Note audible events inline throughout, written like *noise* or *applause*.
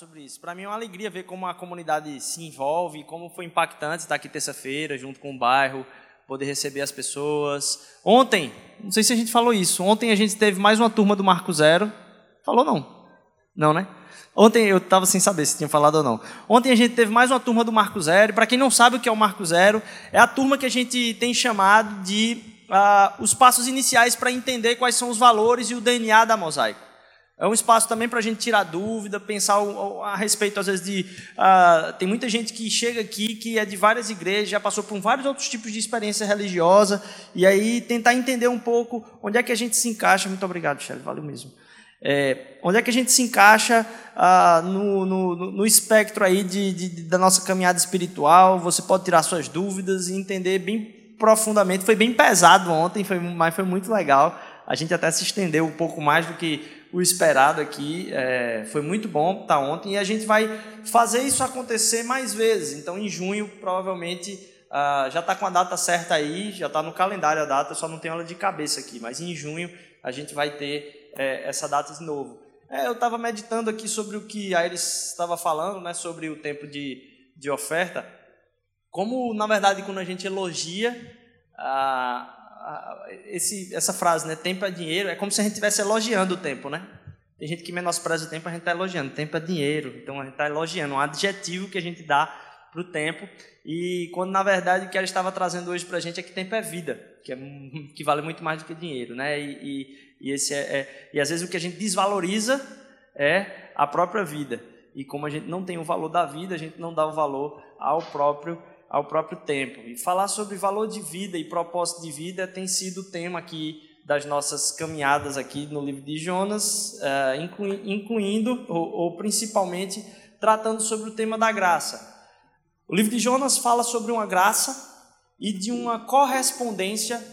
sobre isso. Para mim é uma alegria ver como a comunidade se envolve, como foi impactante estar aqui terça-feira, junto com o bairro, poder receber as pessoas. Ontem, não sei se a gente falou isso, ontem a gente teve mais uma turma do Marco Zero. Falou não? Não, né? Ontem eu estava sem saber se tinha falado ou não. Ontem a gente teve mais uma turma do Marco Zero. Para quem não sabe o que é o Marco Zero, é a turma que a gente tem chamado de uh, os passos iniciais para entender quais são os valores e o DNA da mosaico. É um espaço também para a gente tirar dúvida, pensar a respeito, às vezes, de. Uh, tem muita gente que chega aqui que é de várias igrejas, já passou por vários outros tipos de experiência religiosa, e aí tentar entender um pouco onde é que a gente se encaixa. Muito obrigado, Shelly, valeu mesmo. É, onde é que a gente se encaixa uh, no, no, no, espectro aí de, de, da nossa caminhada espiritual? Você pode tirar suas dúvidas e entender bem profundamente. Foi bem pesado ontem, foi, mas foi muito legal. A gente até se estendeu um pouco mais do que o esperado aqui. É, foi muito bom estar ontem e a gente vai fazer isso acontecer mais vezes. Então, em junho, provavelmente, uh, já está com a data certa aí, já está no calendário a data, só não tenho ela de cabeça aqui. Mas em junho a gente vai ter é, essa data de novo. É, eu estava meditando aqui sobre o que a Iris estava falando, né, sobre o tempo de, de oferta. Como, na verdade, quando a gente elogia. Esse, essa frase, né? Tempo é dinheiro, é como se a gente estivesse elogiando o tempo, né? Tem gente que menospreza o tempo, a gente está elogiando. Tempo é dinheiro, então a gente está elogiando, um adjetivo que a gente dá para o tempo. E quando na verdade o que ela estava trazendo hoje para a gente é que tempo é vida, que, é, *laughs* que vale muito mais do que dinheiro, né? E, e, e esse é, é, e às vezes o que a gente desvaloriza é a própria vida. E como a gente não tem o valor da vida, a gente não dá o valor ao próprio ao próprio tempo. E falar sobre valor de vida e propósito de vida tem sido o tema aqui das nossas caminhadas aqui no livro de Jonas, uh, incluindo ou, ou principalmente tratando sobre o tema da graça. O livro de Jonas fala sobre uma graça e de uma correspondência.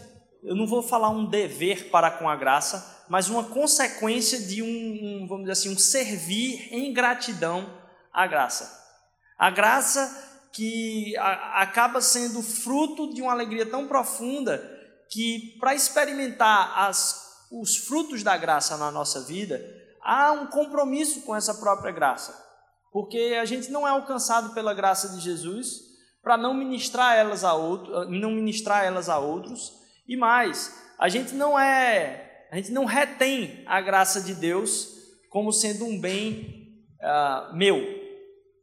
Eu não vou falar um dever para com a graça, mas uma consequência de um, um vamos dizer assim, um servir em gratidão à graça. A graça que a, acaba sendo fruto de uma alegria tão profunda que, para experimentar as, os frutos da graça na nossa vida, há um compromisso com essa própria graça. Porque a gente não é alcançado pela graça de Jesus para não ministrar elas a outro, não ministrar elas a outros, e mais, a gente não é, a gente não retém a graça de Deus como sendo um bem uh, meu,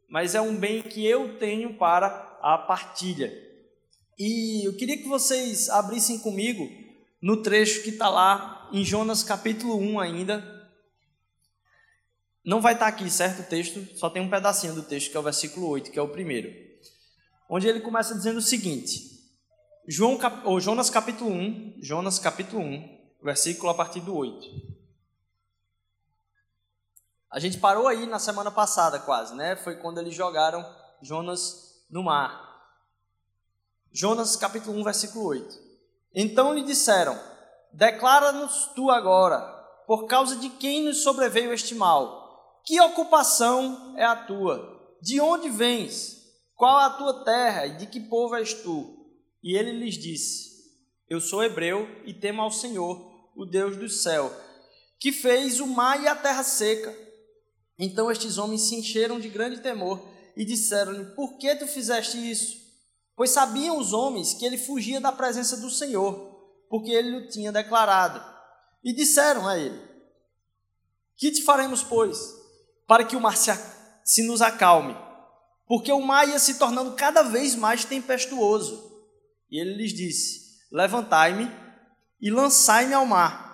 mas é um bem que eu tenho para a partilha. E eu queria que vocês abrissem comigo no trecho que está lá em Jonas capítulo 1 ainda. Não vai estar tá aqui, certo? O texto, só tem um pedacinho do texto, que é o versículo 8, que é o primeiro. Onde ele começa dizendo o seguinte: João, ou Jonas capítulo 1, Jonas capítulo 1, versículo a partir do 8. A gente parou aí na semana passada, quase, né? Foi quando eles jogaram Jonas no mar. Jonas capítulo 1, versículo 8. Então lhe disseram: Declara-nos tu agora, por causa de quem nos sobreveio este mal. Que ocupação é a tua? De onde vens? Qual a tua terra e de que povo és tu? E ele lhes disse: Eu sou hebreu e temo ao Senhor, o Deus do céu, que fez o mar e a terra seca então estes homens se encheram de grande temor e disseram-lhe: Por que tu fizeste isso? Pois sabiam os homens que ele fugia da presença do Senhor, porque ele o tinha declarado. E disseram a ele: Que te faremos, pois, para que o mar se, se nos acalme? Porque o mar ia se tornando cada vez mais tempestuoso. E ele lhes disse: Levantai-me e lançai-me ao mar.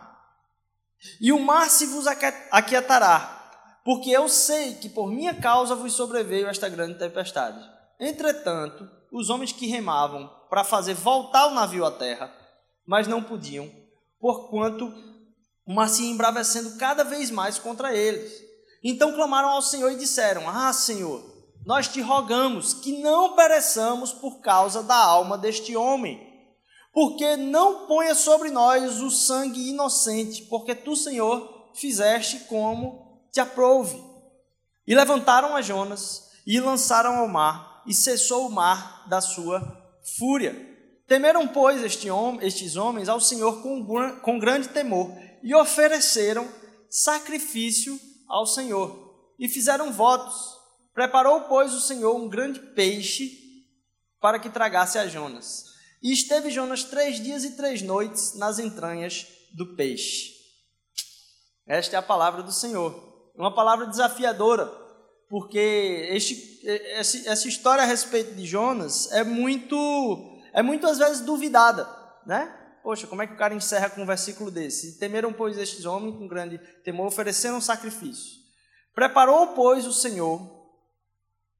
E o mar se vos aquietará porque eu sei que por minha causa vos sobreveio esta grande tempestade. Entretanto, os homens que remavam para fazer voltar o navio à terra, mas não podiam, porquanto o mar se embravecendo cada vez mais contra eles. Então clamaram ao Senhor e disseram: Ah, Senhor, nós te rogamos que não pereçamos por causa da alma deste homem, porque não ponha sobre nós o sangue inocente, porque tu, Senhor, fizeste como te aprouve. E levantaram a Jonas e lançaram ao mar, e cessou o mar da sua fúria. Temeram, pois, este homem, estes homens ao Senhor com, com grande temor e ofereceram sacrifício ao Senhor. e fizeram votos. Preparou, pois, o Senhor um grande peixe para que tragasse a Jonas. E esteve Jonas três dias e três noites nas entranhas do peixe. Esta é a palavra do Senhor. Uma palavra desafiadora, porque este, essa história a respeito de Jonas é muito, é muitas vezes duvidada, né? Poxa, como é que o cara encerra com um versículo desse? Temeram, pois, estes homens com grande temor, ofereceram sacrifício. Preparou, pois, o Senhor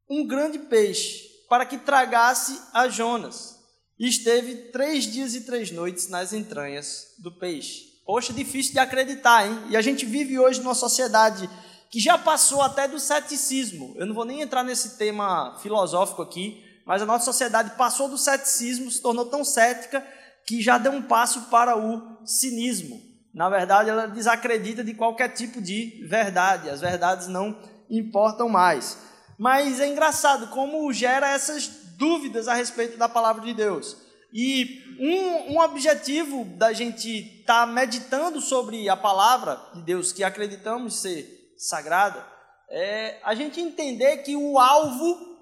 um grande peixe para que tragasse a Jonas. E esteve três dias e três noites nas entranhas do peixe. Poxa, difícil de acreditar, hein? E a gente vive hoje numa sociedade que já passou até do ceticismo. Eu não vou nem entrar nesse tema filosófico aqui, mas a nossa sociedade passou do ceticismo, se tornou tão cética que já deu um passo para o cinismo. Na verdade, ela desacredita de qualquer tipo de verdade, as verdades não importam mais. Mas é engraçado como gera essas dúvidas a respeito da palavra de Deus. E um, um objetivo da gente estar tá meditando sobre a palavra de Deus, que acreditamos ser sagrada, é a gente entender que o alvo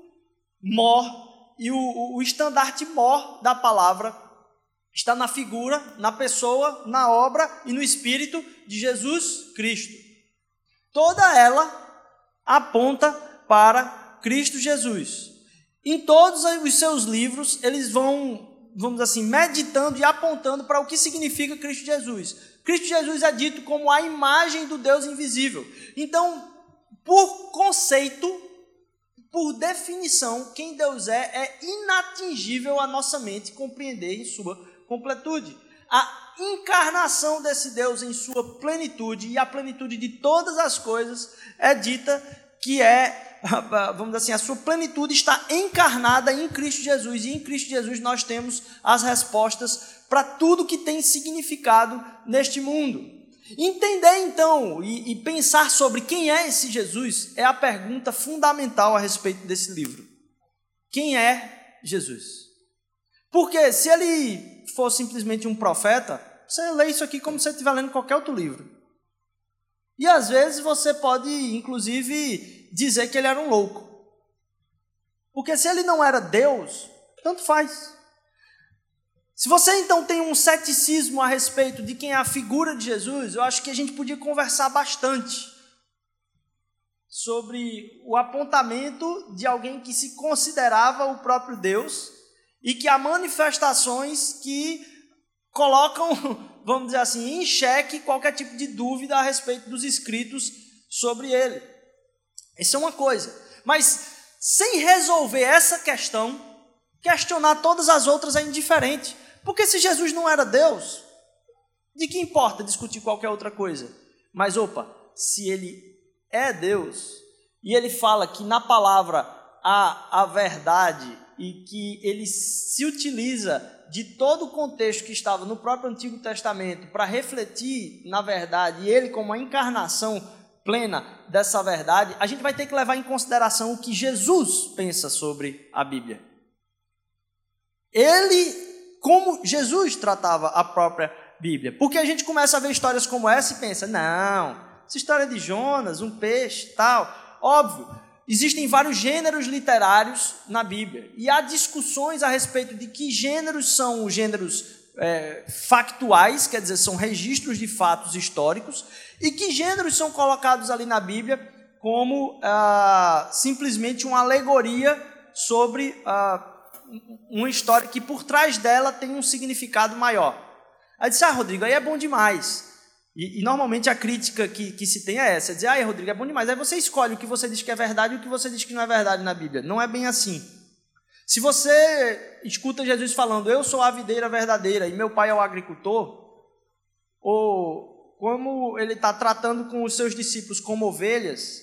mor e o, o estandarte mor da palavra está na figura, na pessoa, na obra e no espírito de Jesus Cristo. Toda ela aponta para Cristo Jesus. Em todos os seus livros, eles vão, vamos assim, meditando e apontando para o que significa Cristo Jesus. Cristo Jesus é dito como a imagem do Deus invisível. Então, por conceito, por definição, quem Deus é é inatingível a nossa mente compreender em sua completude. A encarnação desse Deus em sua plenitude e a plenitude de todas as coisas é dita que é, *laughs* vamos dizer assim, a sua plenitude está encarnada em Cristo Jesus. E em Cristo Jesus nós temos as respostas para tudo que tem significado neste mundo. Entender então e, e, pensar sobre quem é esse Jesus é a pergunta fundamental a respeito desse livro. Quem é Jesus? Porque se ele for simplesmente um profeta, você lê isso aqui como se você estivesse lendo qualquer outro livro. E às vezes você pode, inclusive, dizer que ele era um louco. Porque se ele não era Deus, tanto faz. Se você então tem um ceticismo a respeito de quem é a figura de Jesus, eu acho que a gente podia conversar bastante sobre o apontamento de alguém que se considerava o próprio Deus e que há manifestações que colocam, *laughs* vamos dizer assim, em xeque qualquer tipo de dúvida a respeito dos escritos sobre ele. Isso é uma coisa. Mas sem resolver essa questão, questionar todas as outras é indiferente. Porque se Jesus não era Deus, de que importa discutir qualquer outra coisa? Mas opa, se ele é Deus, e ele fala que na palavra há a verdade e que ele se utiliza de todo o contexto que estava no próprio Antigo Testamento para refletir na verdade, e ele como a encarnação plena dessa verdade, a gente vai ter que levar em consideração o que Jesus pensa sobre a Bíblia. Ele, como Jesus tratava a própria Bíblia. Porque a gente começa a ver histórias como essa e pensa: não, essa história de Jonas, um peixe, tal. Óbvio, Existem vários gêneros literários na Bíblia e há discussões a respeito de que gêneros são os gêneros é, factuais, quer dizer, são registros de fatos históricos, e que gêneros são colocados ali na Bíblia como ah, simplesmente uma alegoria sobre ah, uma história que por trás dela tem um significado maior. Aí disse, ah, Rodrigo, aí é bom demais. E, e, normalmente a crítica que, que se tem é essa: é dizer, ah, Rodrigo, é bom demais. Aí você escolhe o que você diz que é verdade e o que você diz que não é verdade na Bíblia. Não é bem assim. Se você escuta Jesus falando, eu sou a videira verdadeira e meu pai é o agricultor, ou como ele está tratando com os seus discípulos como ovelhas,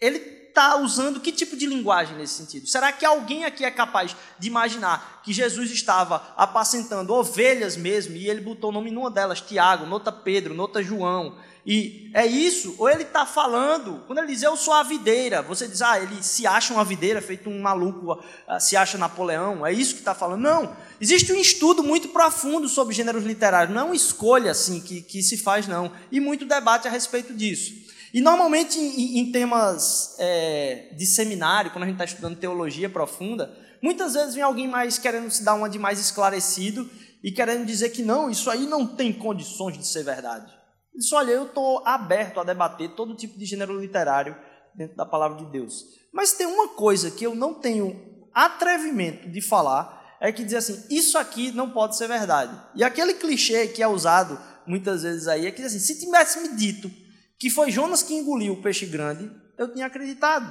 ele está usando que tipo de linguagem nesse sentido? Será que alguém aqui é capaz de imaginar que Jesus estava apacentando ovelhas mesmo e ele botou o nome numa delas, Tiago, nota Pedro, nota João? E é isso? Ou ele está falando, quando ele diz eu sou a videira, você diz, ah, ele se acha uma videira, feito um maluco, ah, se acha Napoleão, é isso que está falando? Não, existe um estudo muito profundo sobre gêneros literários, não é uma escolha assim que, que se faz, não, e muito debate a respeito disso. E normalmente em, em temas é, de seminário, quando a gente está estudando teologia profunda, muitas vezes vem alguém mais querendo se dar uma de mais esclarecido e querendo dizer que não, isso aí não tem condições de ser verdade. Isso, olha, eu estou aberto a debater todo tipo de gênero literário dentro da palavra de Deus. Mas tem uma coisa que eu não tenho atrevimento de falar, é que dizer assim, isso aqui não pode ser verdade. E aquele clichê que é usado muitas vezes aí é que assim, se tivesse me dito que foi Jonas que engoliu o peixe grande, eu tinha acreditado.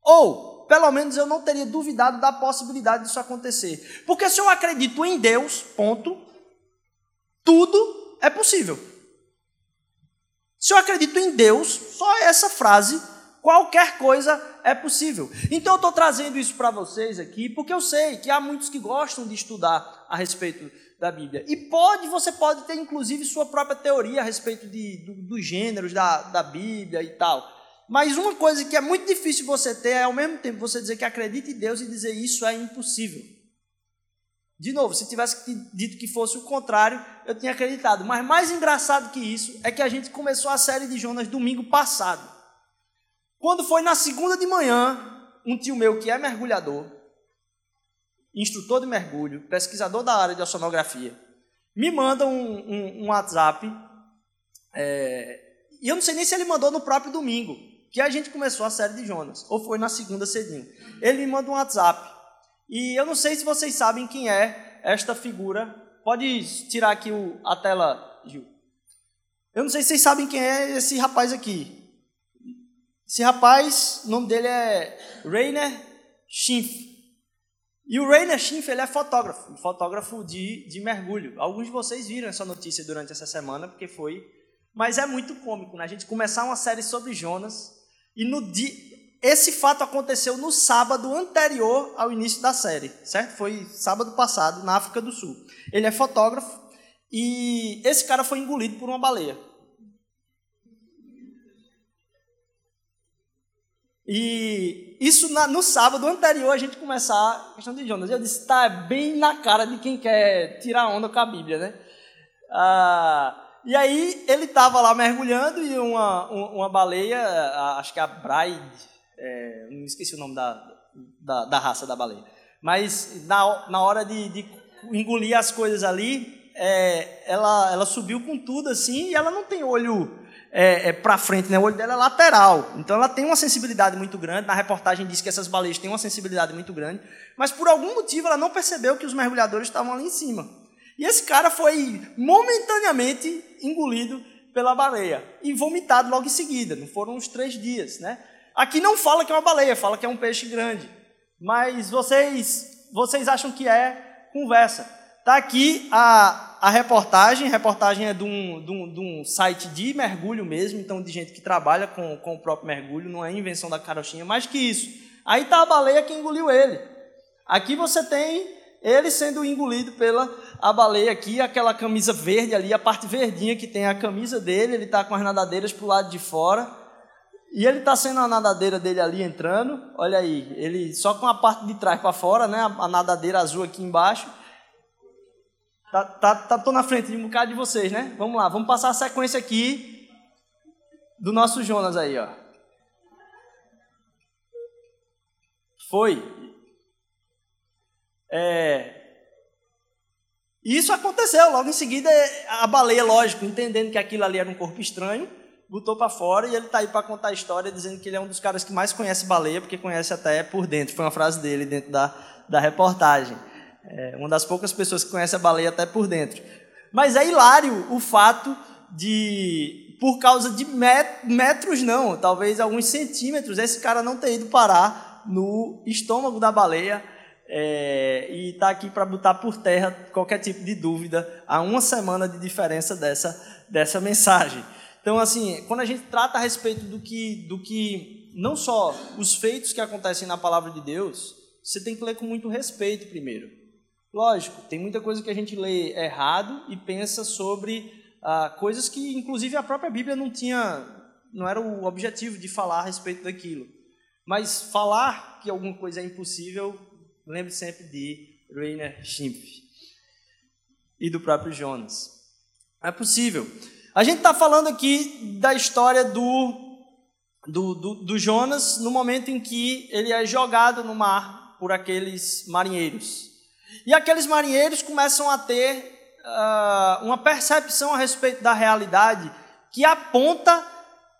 Ou, pelo menos eu não teria duvidado da possibilidade disso acontecer. Porque se eu acredito em Deus, ponto, tudo é possível. Se eu acredito em Deus, só essa frase, qualquer coisa é possível. Então eu estou trazendo isso para vocês aqui, porque eu sei que há muitos que gostam de estudar a respeito da Bíblia. E pode, você pode ter inclusive sua própria teoria a respeito de, do, dos gêneros da, da Bíblia e tal. Mas uma coisa que é muito difícil você ter é ao mesmo tempo você dizer que acredita em Deus e dizer isso é impossível. De novo, se tivesse dito que fosse o contrário, eu tinha acreditado. Mas mais engraçado que isso é que a gente começou a série de Jonas domingo passado. Quando foi na segunda de manhã, um tio meu que é mergulhador, instrutor de mergulho, pesquisador da área de oceanografia, me manda um, um, um WhatsApp, é, e eu não sei nem se ele mandou no próprio domingo, que a gente começou a série de Jonas, ou foi na segunda cedinho. Ele me manda um WhatsApp, e eu não sei se vocês sabem quem é esta figura. Pode tirar aqui o, a tela, Gil. Eu não sei se vocês sabem quem é esse rapaz aqui. Esse rapaz, o nome dele é Rainer Schimpf. E o Rainer Schimpf, ele é fotógrafo, fotógrafo de, de mergulho. Alguns de vocês viram essa notícia durante essa semana, porque foi... Mas é muito cômico, né? A gente começar uma série sobre Jonas e no dia... Esse fato aconteceu no sábado anterior ao início da série, certo? Foi sábado passado, na África do Sul. Ele é fotógrafo e esse cara foi engolido por uma baleia. E isso na, no sábado anterior a gente começar a questão de Jonas. Eu disse, tá bem na cara de quem quer tirar onda com a Bíblia, né? Ah, e aí ele estava lá mergulhando e uma, uma baleia, acho que a Bride, é, não esqueci o nome da, da, da, raça da baleia, mas na, na hora de, de engolir as coisas ali, é, ela, ela subiu com tudo assim e ela não tem olho é, é para frente, né? o olho dela é lateral. Então ela tem uma sensibilidade muito grande. Na reportagem diz que essas baleias têm uma sensibilidade muito grande, mas por algum motivo ela não percebeu que os mergulhadores estavam ali em cima. E esse cara foi momentaneamente engolido pela baleia e vomitado logo em seguida. Não foram uns três dias, né? Aqui não fala que é uma baleia, fala que é um peixe grande. Mas vocês, vocês acham que é conversa. Está aqui a, a reportagem, reportagem é de um, de, um, de um, site de mergulho mesmo, então de gente que trabalha com, com o próprio mergulho, não é invenção da carochinha, mais que isso. Aí está a baleia que engoliu ele. Aqui você tem ele sendo engolido pela a baleia aqui, aquela camisa verde ali, a parte verdinha que tem a camisa dele, ele está com as nadadeiras para o lado de fora. E ele está sendo a nadadeira dele ali entrando, olha aí, ele só com a parte de trás para fora, né, a nadadeira azul aqui embaixo, Tá, tá, tá, tô na frente de um bocado de vocês, né? Vamos lá, vamos passar a sequência aqui do nosso Jonas aí, ó. Foi. É, isso aconteceu, logo em seguida a baleia, lógico, entendendo que aquilo ali era um corpo estranho, botou para fora e ele está aí para contar a história, dizendo que ele é um dos caras que mais conhece baleia, porque conhece até por dentro. Foi uma frase dele dentro da, da reportagem. É uma das poucas pessoas que conhece a baleia até por dentro. Mas é hilário o fato de, por causa de metros, não, talvez alguns centímetros, esse cara não ter ido parar no estômago da baleia é, e está aqui para botar por terra qualquer tipo de dúvida há uma semana de diferença dessa, dessa mensagem. Então, assim, quando a gente trata a respeito do que, do que não só os feitos que acontecem na palavra de Deus, você tem que ler com muito respeito primeiro. Lógico, tem muita coisa que a gente lê errado e pensa sobre ah, coisas que, inclusive, a própria Bíblia não tinha, não era o objetivo de falar a respeito daquilo. Mas falar que alguma coisa é impossível, lembre sempre de Rainer Schimpf e do próprio Jonas. É possível. A gente está falando aqui da história do, do, do, do Jonas no momento em que ele é jogado no mar por aqueles marinheiros. E aqueles marinheiros começam a ter uh, uma percepção a respeito da realidade que aponta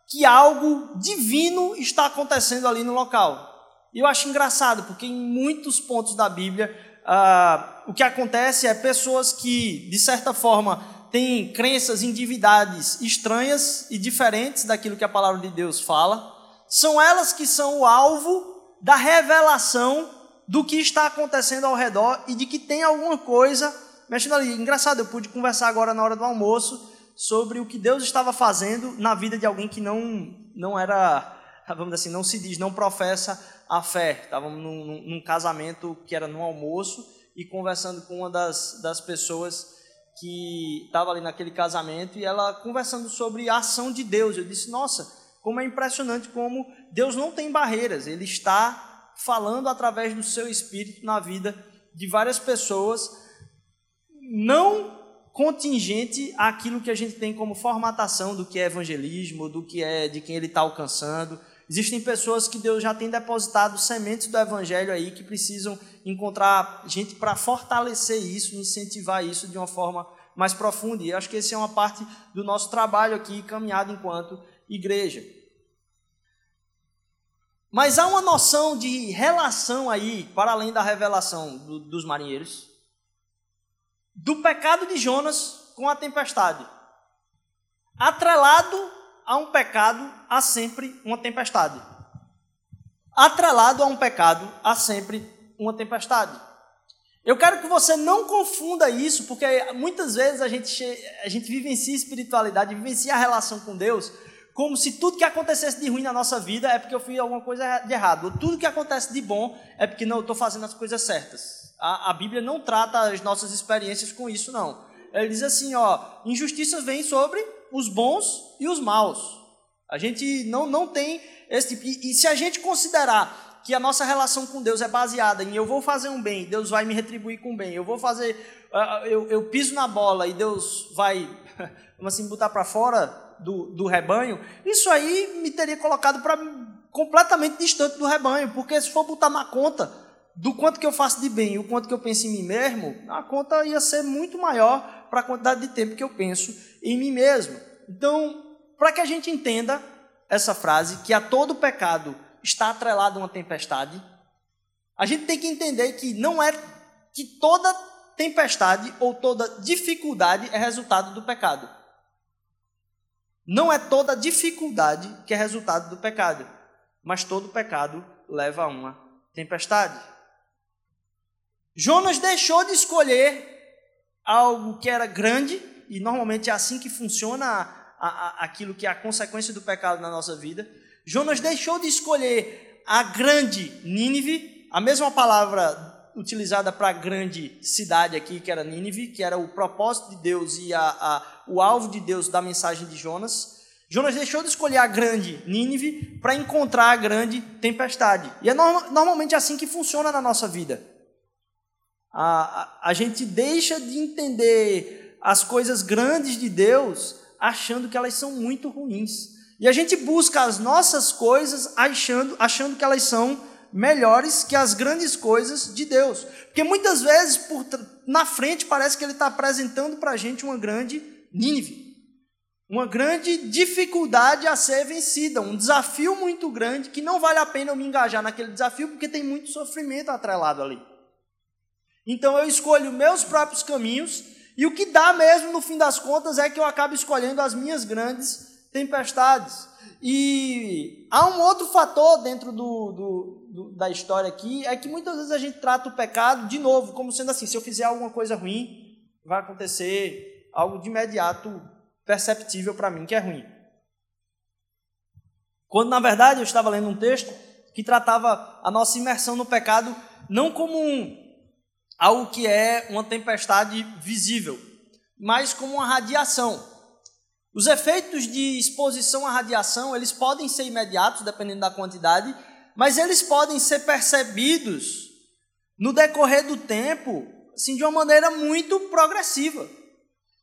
que algo divino está acontecendo ali no local. E eu acho engraçado, porque em muitos pontos da Bíblia, uh, o que acontece é pessoas que, de certa forma, têm crenças em divindades estranhas e diferentes daquilo que a palavra de Deus fala, são elas que são o alvo da revelação do que está acontecendo ao redor e de que tem alguma coisa mexendo ali. Engraçado, eu pude conversar agora na hora do almoço sobre o que Deus estava fazendo na vida de alguém que não, não era, vamos dizer assim, não se diz, não professa a fé. Estávamos num, num casamento que era no almoço e conversando com uma das, das pessoas que estava ali naquele casamento e ela conversando sobre a ação de Deus. Eu disse, nossa, como é impressionante como Deus não tem barreiras, Ele está falando através do seu Espírito na vida de várias pessoas, não contingente àquilo que a gente tem como formatação do que é evangelismo, do que é de quem ele está alcançando. Existem pessoas que Deus já tem depositado sementes do evangelho aí que precisam encontrar gente para fortalecer isso, incentivar isso de uma forma mais profunda. E acho que esse é uma parte do nosso trabalho aqui, caminhado enquanto igreja. Mas há uma noção de relação aí, para além da revelação do, dos marinheiros, do pecado de Jonas com a tempestade. Atrelado a um pecado, há sempre uma tempestade. Atrelado a um pecado, há sempre uma tempestade. Eu quero que você não confunda isso, porque muitas vezes a gente, a gente vivencia espiritualidade, vivencia a relação com Deus, como se tudo que acontecesse de ruim na nossa vida é porque eu fiz alguma coisa de errado, ou tudo que acontece de bom é porque não, eu estou fazendo as coisas certas. A, a Bíblia não trata as nossas experiências com isso, não. Ele diz assim, ó, injustiças vêm sobre os bons e os maus. A gente não, não tem esse tipo. E, e se a gente considerar que a nossa relação com Deus é baseada em eu vou fazer um bem, Deus vai me retribuir com bem, eu vou fazer, uh, eu, eu piso na bola e Deus vai, *laughs* vamos assim, botar para fora do, do rebanho, isso aí me teria colocado para completamente distante do rebanho, porque se for botar na conta do quanto que eu faço de bem e o quanto que eu penso em mim mesmo, a conta ia ser muito maior para a quantidade de tempo que eu penso em mim mesmo. Então, para que a gente entenda essa frase, que a todo pecado está atrelado uma tempestade, a gente tem que entender que não é que toda tempestade ou toda dificuldade é resultado do pecado. Não é toda dificuldade que é resultado do pecado, mas todo pecado leva a uma tempestade. Jonas deixou de escolher algo que era grande, e normalmente é assim que funciona a, a, aquilo que é a consequência do pecado na nossa vida. Jonas deixou de escolher a grande Nínive, a mesma palavra utilizada para a grande cidade aqui, que era Nínive, que era o propósito de Deus e a, a, o alvo de Deus da mensagem de Jonas. Jonas deixou de escolher a grande Nínive para encontrar a grande tempestade. E é no, normalmente assim que funciona na nossa vida a, a, a gente deixa de entender as coisas grandes de Deus achando que elas são muito ruins. E a gente busca as nossas coisas achando, achando que elas são melhores que as grandes coisas de Deus. Porque muitas vezes, por, na frente, parece que Ele está apresentando para a gente uma grande Nínive. Uma grande dificuldade a ser vencida, um desafio muito grande que não vale a pena eu me engajar naquele desafio porque tem muito sofrimento atrelado ali. Então eu escolho meus próprios caminhos, e o que dá mesmo no fim das contas é que eu acabo escolhendo as minhas grandes tempestades. E há um outro fator dentro do, do, do, da história aqui, é que muitas vezes a gente trata o pecado, de novo, como sendo assim: se eu fizer alguma coisa ruim, vai acontecer algo de imediato perceptível para mim que é ruim. Quando na verdade eu estava lendo um texto que tratava a nossa imersão no pecado não como um, algo que é uma tempestade visível, mas como uma radiação. Os efeitos de exposição à radiação, eles podem ser imediatos, dependendo da quantidade, mas eles podem ser percebidos no decorrer do tempo, assim, de uma maneira muito progressiva.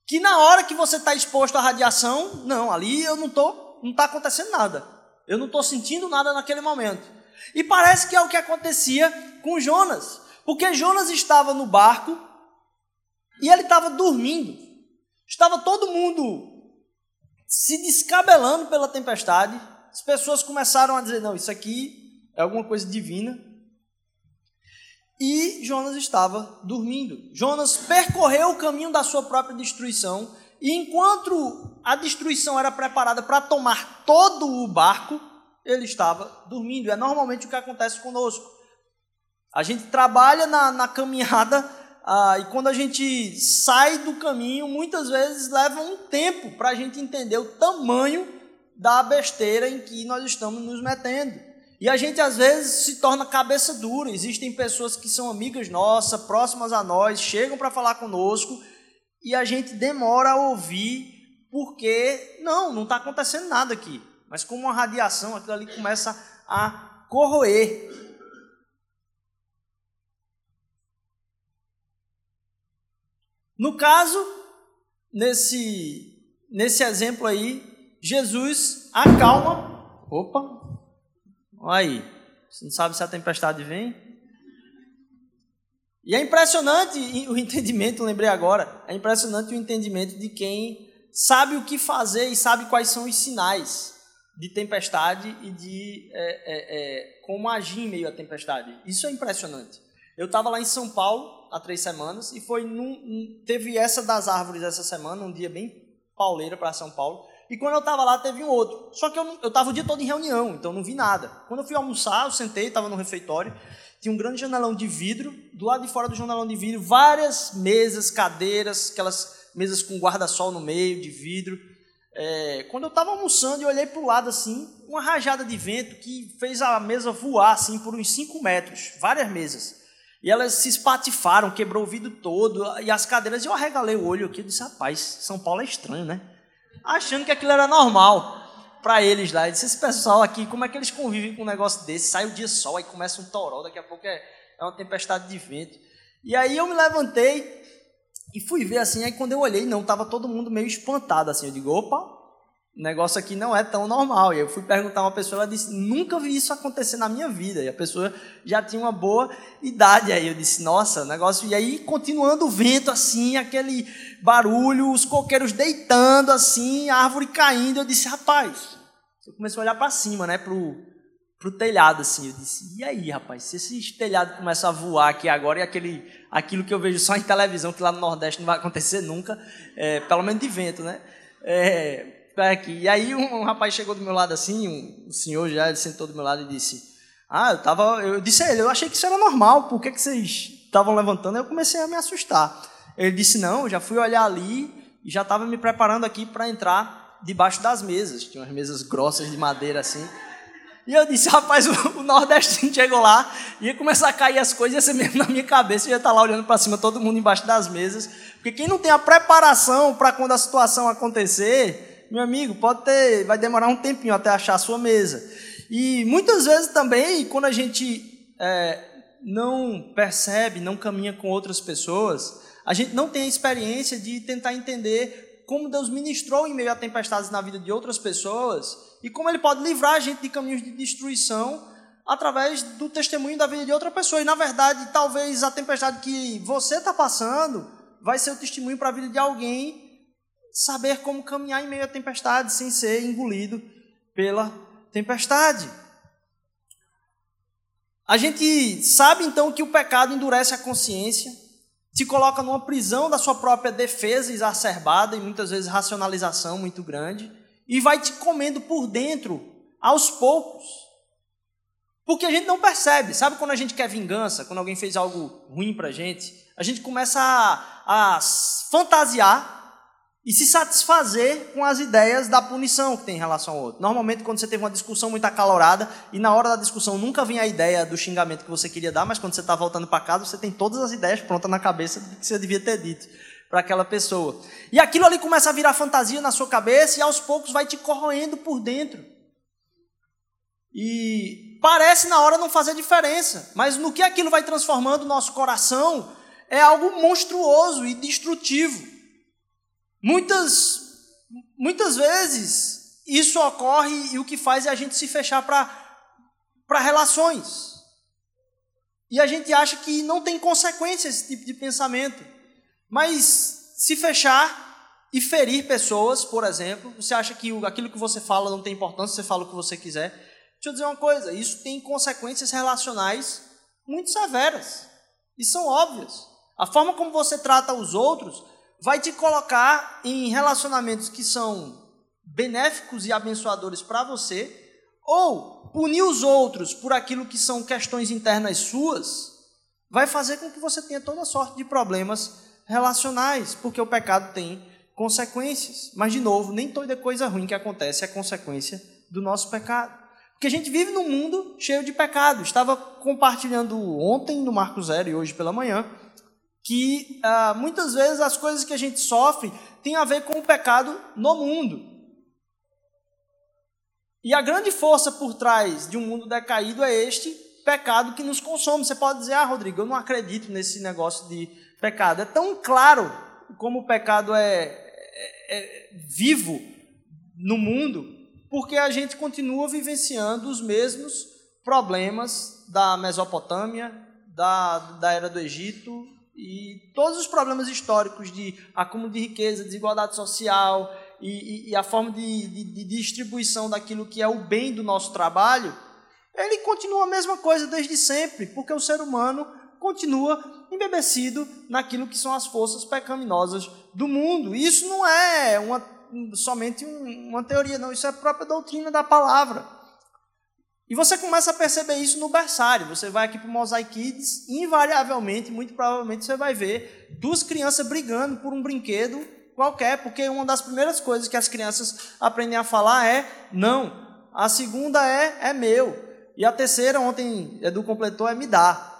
que na hora que você está exposto à radiação, não, ali eu não estou, não está acontecendo nada. Eu não estou sentindo nada naquele momento. E parece que é o que acontecia com Jonas, porque Jonas estava no barco e ele estava dormindo. Estava todo mundo se descabelando pela tempestade. As pessoas começaram a dizer: não, isso aqui é alguma coisa divina. E Jonas estava dormindo. Jonas percorreu o caminho da sua própria destruição. E enquanto a destruição era preparada para tomar todo o barco, ele estava dormindo. É normalmente o que acontece conosco. A gente trabalha na, na caminhada ah, e quando a gente sai do caminho, muitas vezes leva um tempo para a gente entender o tamanho da besteira em que nós estamos nos metendo. E a gente às vezes se torna cabeça dura. Existem pessoas que são amigas nossas, próximas a nós, chegam para falar conosco e a gente demora a ouvir porque não, não está acontecendo nada aqui. Mas como uma radiação, aquilo ali começa a corroer. No caso, nesse, nesse exemplo aí, Jesus acalma. Opa! Olha aí. Você não sabe se a tempestade vem? E é impressionante *laughs* o entendimento, lembrei agora, é impressionante o entendimento de quem sabe o que fazer e sabe quais são os sinais de tempestade e de é, é, é, como agir em meio à tempestade. Isso é impressionante. Eu estava lá em São Paulo há três semanas e foi num, teve essa das árvores essa semana, um dia bem pauleira para São Paulo. E quando eu estava lá, teve um outro. Só que eu estava o dia todo em reunião, então não vi nada. Quando eu fui almoçar, eu sentei, estava no refeitório, tinha um grande janelão de vidro, do lado de fora do janelão de vidro, várias mesas, cadeiras, aquelas mesas com guarda-sol no meio, de vidro. É, quando eu estava almoçando e olhei para o lado assim, uma rajada de vento que fez a mesa voar assim por uns 5 metros, várias mesas. E elas se espatifaram, quebrou o vidro todo, e as cadeiras, eu arregalei o olho aqui e disse, rapaz, São Paulo é estranho, né? Achando que aquilo era normal para eles lá. Eu disse, esse pessoal aqui, como é que eles convivem com um negócio desse? Sai o dia sol, aí começa um toró, daqui a pouco é, é uma tempestade de vento. E aí eu me levantei e fui ver assim, aí quando eu olhei, não, estava todo mundo meio espantado assim. Eu digo, opa, o negócio aqui não é tão normal. E eu fui perguntar a uma pessoa, ela disse, nunca vi isso acontecer na minha vida. E a pessoa já tinha uma boa idade. Aí eu disse, nossa, negócio. E aí, continuando o vento assim, aquele barulho, os coqueiros deitando assim, a árvore caindo. Eu disse, rapaz, eu comecei a olhar para cima, né, pro, pro telhado assim. Eu disse, e aí, rapaz, se esse telhado começa a voar aqui agora e aquele, aquilo que eu vejo só em televisão, que lá no Nordeste não vai acontecer nunca, é, pelo menos de vento, né? É, aqui. E aí um, um, rapaz chegou do meu lado assim, um, um senhor já, sentou do meu lado e disse: Ah, eu tava. Eu disse a ele, eu achei que isso era normal, por que, que vocês estavam levantando? Eu comecei a me assustar. Ele disse: Não, eu já fui olhar ali e já estava me preparando aqui para entrar debaixo das mesas. Tinha umas mesas grossas de madeira assim. E eu disse, rapaz, *laughs* o, nordestino chegou lá, ia começar a cair as coisas, ia ser mesmo na minha cabeça, eu ia estar lá olhando para cima, todo mundo embaixo das mesas. Porque quem não tem a preparação para quando a situação acontecer, meu amigo, pode ter, vai demorar um tempinho até achar a sua mesa. E muitas vezes também, quando a gente é, não percebe, não caminha com outras pessoas, a gente não tem a experiência de tentar entender como Deus ministrou em meio a tempestades na vida de outras pessoas e como Ele pode livrar a gente de caminhos de destruição através do testemunho da vida de outra pessoa. E na verdade, talvez a tempestade que você está passando vai ser o testemunho para a vida de alguém saber como caminhar em meio à tempestade sem ser engolido pela tempestade. A gente sabe então que o pecado endurece a consciência, te coloca numa prisão da sua própria defesa exacerbada e muitas vezes racionalização muito grande, e vai te comendo por dentro aos poucos. Porque a gente não percebe. Sabe quando a gente quer vingança, quando alguém fez algo ruim pra gente? A gente começa a, a fantasiar e se satisfazer com as ideias da punição que tem em relação ao outro. Normalmente, quando você teve uma discussão muito acalorada e na hora da discussão nunca vem a ideia do xingamento que você queria dar, mas quando você está voltando para casa, você tem todas as ideias prontas na cabeça do que você devia ter dito para aquela pessoa. E aquilo ali começa a virar fantasia na sua cabeça e aos poucos vai te corroendo por dentro. E parece na hora não fazer diferença, mas no que aquilo vai transformando o nosso coração é algo monstruoso e destrutivo. Muitas, muitas vezes isso ocorre e o que faz é a gente se fechar para relações. E a gente acha que não tem consequência esse tipo de pensamento. Mas se fechar e ferir pessoas, por exemplo, você acha que aquilo que você fala não tem importância, você fala o que você quiser. Deixa eu dizer uma coisa: isso tem consequências relacionais muito severas e são óbvias. A forma como você trata os outros vai te colocar em relacionamentos que são benéficos e abençoadores para você, ou punir os outros por aquilo que são questões internas suas, vai fazer com que você tenha toda sorte de problemas relacionais, porque o pecado tem consequências. Mas, de novo, nem toda coisa ruim que acontece é consequência do nosso pecado. Porque a gente vive num mundo cheio de pecado. Estava compartilhando ontem no Marco Zero e hoje pela manhã que ah, muitas vezes as coisas que a gente sofre têm a ver com o pecado no mundo. E a grande força por trás de um mundo decaído é este pecado que nos consome. Você pode dizer, ah, Rodrigo, eu não acredito nesse negócio de pecado. É tão claro como o pecado é, é, é vivo no mundo, porque a gente continua vivenciando os mesmos problemas da Mesopotâmia, da, da era do Egito e todos os problemas históricos de acúmulo de riqueza, desigualdade social e, e, e a forma de, de, de distribuição daquilo que é o bem do nosso trabalho, ele continua a mesma coisa desde sempre, porque o ser humano continua embebecido naquilo que são as forças pecaminosas do mundo. Isso não é uma, somente uma teoria, não, isso é a própria doutrina da palavra. E você começa a perceber isso no berçário. Você vai aqui para o Mosaic Kids, invariavelmente, muito provavelmente, você vai ver duas crianças brigando por um brinquedo qualquer, porque uma das primeiras coisas que as crianças aprendem a falar é não. A segunda é é meu. E a terceira, ontem Edu completou, é me dá.